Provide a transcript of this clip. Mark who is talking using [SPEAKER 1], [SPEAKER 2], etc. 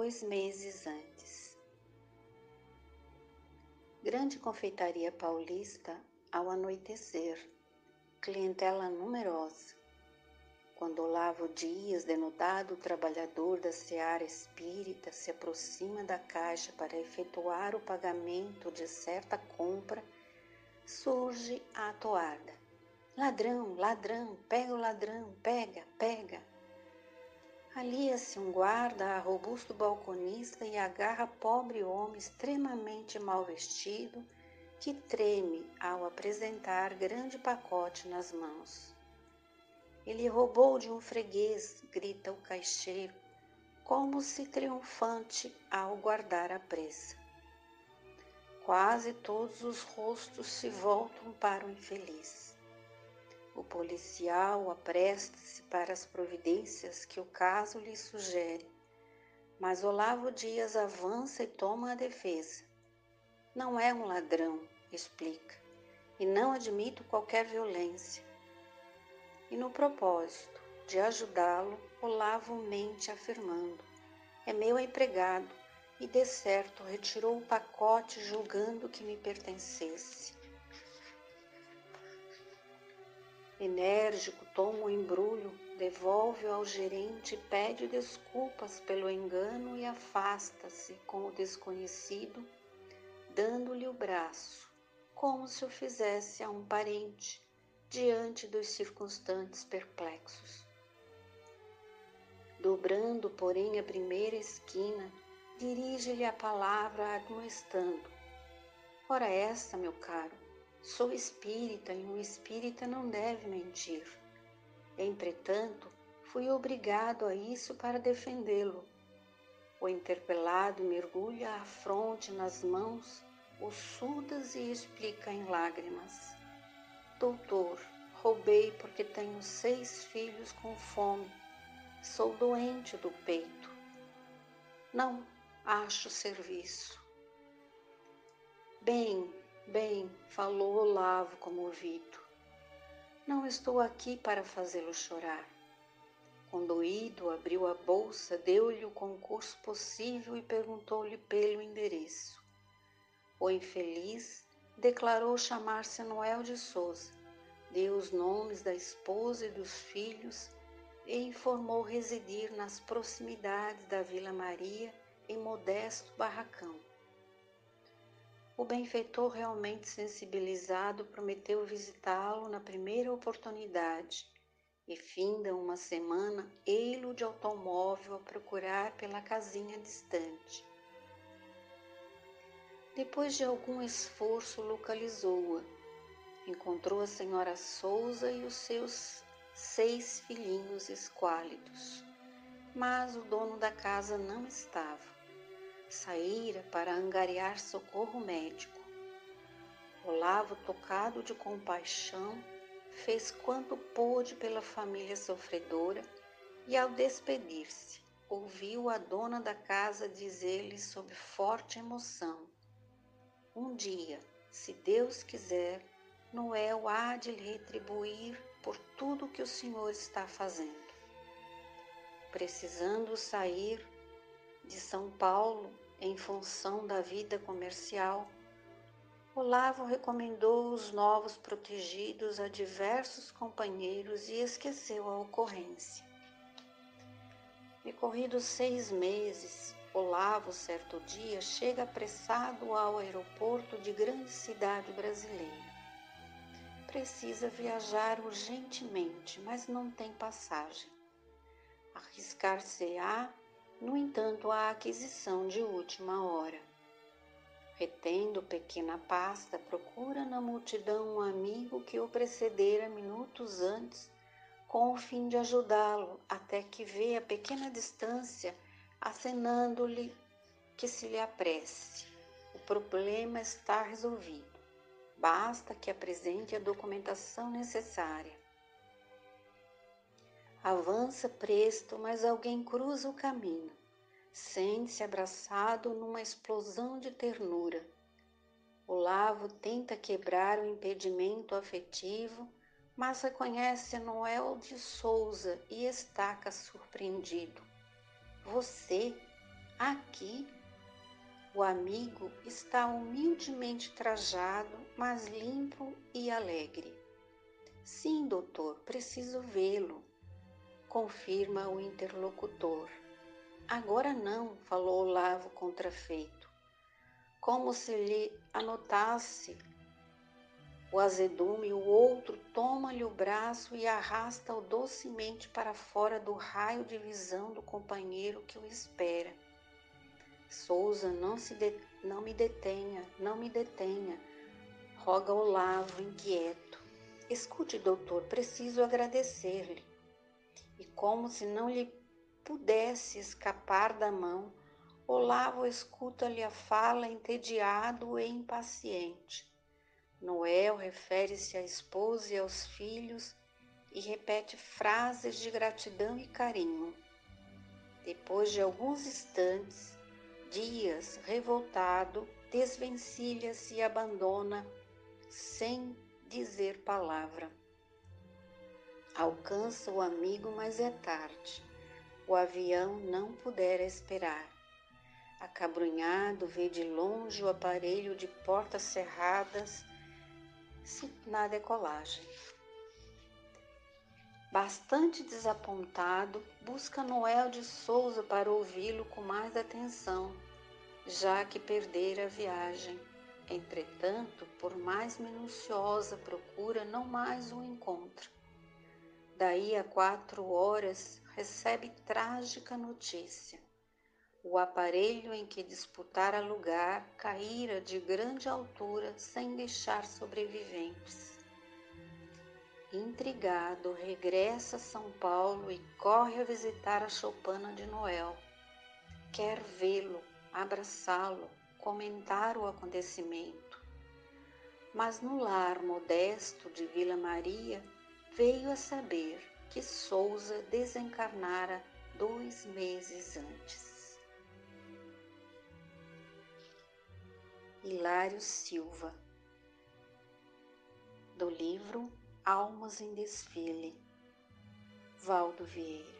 [SPEAKER 1] dois meses antes. Grande confeitaria paulista ao anoitecer, clientela numerosa. Quando Olavo Dias, denotado trabalhador da seara espírita, se aproxima da caixa para efetuar o pagamento de certa compra, surge a toada. Ladrão, ladrão, pega o ladrão, pega, pega. Alia-se um guarda a robusto balconista e agarra pobre homem extremamente mal vestido que treme ao apresentar grande pacote nas mãos. Ele roubou de um freguês, grita o caixeiro, como se triunfante ao guardar a presa. Quase todos os rostos se voltam para o infeliz. O policial apresta-se para as providências que o caso lhe sugere, mas Olavo Dias avança e toma a defesa. Não é um ladrão, explica, e não admito qualquer violência. E no propósito de ajudá-lo, Olavo mente afirmando: É meu empregado, e de certo retirou o pacote julgando que me pertencesse. Enérgico, toma o embrulho, devolve-o ao gerente, pede desculpas pelo engano e afasta-se com o desconhecido, dando-lhe o braço, como se o fizesse a um parente, diante dos circunstantes perplexos. Dobrando, porém, a primeira esquina, dirige-lhe a palavra admoestando. Ora essa, meu caro, Sou espírita e um espírita não deve mentir. Entretanto, fui obrigado a isso para defendê-lo. O interpelado mergulha a fronte nas mãos, ossudas e explica em lágrimas: Doutor, roubei porque tenho seis filhos com fome. Sou doente do peito. Não acho serviço. Bem, Bem, falou Olavo comovido. Não estou aqui para fazê-lo chorar. Condoído, abriu a bolsa, deu-lhe o concurso possível e perguntou-lhe pelo endereço. O infeliz declarou chamar-se Noel de Souza, deu os nomes da esposa e dos filhos e informou residir nas proximidades da Vila Maria em modesto barracão. O benfeitor, realmente sensibilizado, prometeu visitá-lo na primeira oportunidade e, finda uma semana, ei-lo de automóvel a procurar pela casinha distante. Depois de algum esforço, localizou-a. Encontrou a senhora Souza e os seus seis filhinhos esquálidos, mas o dono da casa não estava saíra para angariar socorro médico. Olavo, tocado de compaixão, fez quanto pôde pela família sofredora e, ao despedir-se, ouviu a dona da casa dizer-lhe sob forte emoção: Um dia, se Deus quiser, Noel há de lhe retribuir por tudo que o Senhor está fazendo. Precisando sair de São Paulo em função da vida comercial, Olavo recomendou os novos protegidos a diversos companheiros e esqueceu a ocorrência. Decorridos seis meses, Olavo, certo dia, chega apressado ao aeroporto de grande cidade brasileira. Precisa viajar urgentemente, mas não tem passagem. Arriscar-se-á no entanto, a aquisição de última hora. Retendo pequena pasta, procura na multidão um amigo que o precedera minutos antes, com o fim de ajudá-lo, até que vê a pequena distância, acenando-lhe que se lhe apresse. O problema está resolvido. Basta que apresente a documentação necessária. Avança presto, mas alguém cruza o caminho. Sente-se abraçado numa explosão de ternura. Olavo tenta quebrar o impedimento afetivo, mas reconhece Noel de Souza e estaca surpreendido. Você, Aqui, o amigo está humildemente trajado, mas limpo e alegre. Sim, doutor, preciso vê-lo, confirma o interlocutor. Agora não, falou Olavo contrafeito, como se lhe anotasse o azedume, o outro toma-lhe o braço e arrasta-o docemente para fora do raio de visão do companheiro que o espera. Souza, não, se de, não me detenha, não me detenha, roga Olavo inquieto. Escute, doutor, preciso agradecer-lhe. Como se não lhe pudesse escapar da mão, Olavo escuta-lhe a fala entediado e impaciente. Noel refere-se à esposa e aos filhos e repete frases de gratidão e carinho. Depois de alguns instantes, Dias, revoltado, desvencilha-se e abandona sem dizer palavra. Alcança o amigo, mas é tarde. O avião não pudera esperar. Acabrunhado, vê de longe o aparelho de portas cerradas na decolagem. Bastante desapontado, busca Noel de Souza para ouvi-lo com mais atenção, já que perdera a viagem. Entretanto, por mais minuciosa procura, não mais o encontra. Daí a quatro horas, recebe trágica notícia. O aparelho em que disputara lugar caíra de grande altura sem deixar sobreviventes. Intrigado, regressa a São Paulo e corre a visitar a choupana de Noel. Quer vê-lo, abraçá-lo, comentar o acontecimento. Mas no lar modesto de Vila Maria veio a saber que Souza desencarnara dois meses antes. Hilário Silva, do livro Almas em Desfile, Valdo Vieira.